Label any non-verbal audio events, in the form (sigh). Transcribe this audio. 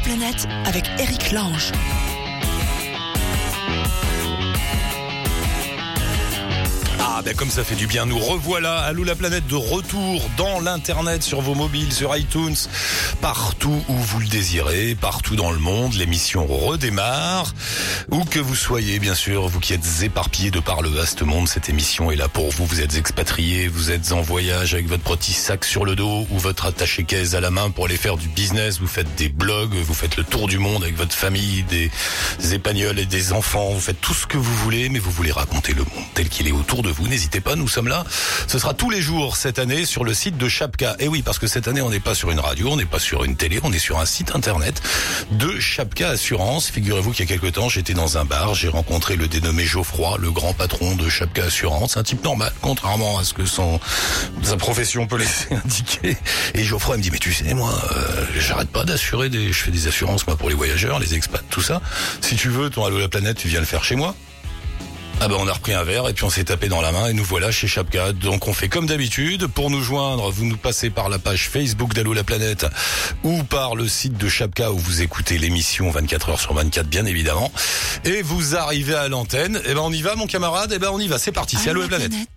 planète avec Eric Lange. Ah ben comme ça fait du bien, nous revoilà Allô la planète de retour dans l'internet, sur vos mobiles, sur iTunes, partout où vous le désirez, partout dans le monde, l'émission redémarre. Où que vous soyez, bien sûr, vous qui êtes éparpillés de par le vaste monde, cette émission est là pour vous. Vous êtes expatriés, vous êtes en voyage avec votre petit sac sur le dos ou votre attaché caisse à la main pour aller faire du business, vous faites des blogs, vous faites le tour du monde avec votre famille, des épagnols et des enfants, vous faites tout ce que vous voulez, mais vous voulez raconter le monde tel qu'il est autour de vous. N'hésitez pas, nous sommes là. Ce sera tous les jours cette année sur le site de Chapka. Et oui, parce que cette année, on n'est pas sur une radio, on n'est pas sur une télé, on est sur un site internet de Chapka Assurance. Figurez-vous qu'il y a quelque temps, j'étais dans un bar, j'ai rencontré le dénommé Geoffroy, le grand patron de Chapka Assurance, un type normal, contrairement à ce que son sa profession peut laisser (laughs) indiquer. Et Geoffroy me dit, mais tu sais, moi, euh, j'arrête pas d'assurer des, je fais des assurances moi pour les voyageurs, les expats, tout ça. Si tu veux, ton Allô la planète, tu viens le faire chez moi. Ah ben on a repris un verre et puis on s'est tapé dans la main et nous voilà chez Chapka. Donc on fait comme d'habitude. Pour nous joindre, vous nous passez par la page Facebook d'Allo la planète ou par le site de Chapka où vous écoutez l'émission 24 heures sur 24 bien évidemment. Et vous arrivez à l'antenne. Et ben on y va mon camarade. Et ben on y va. C'est parti. C'est Allo la planète.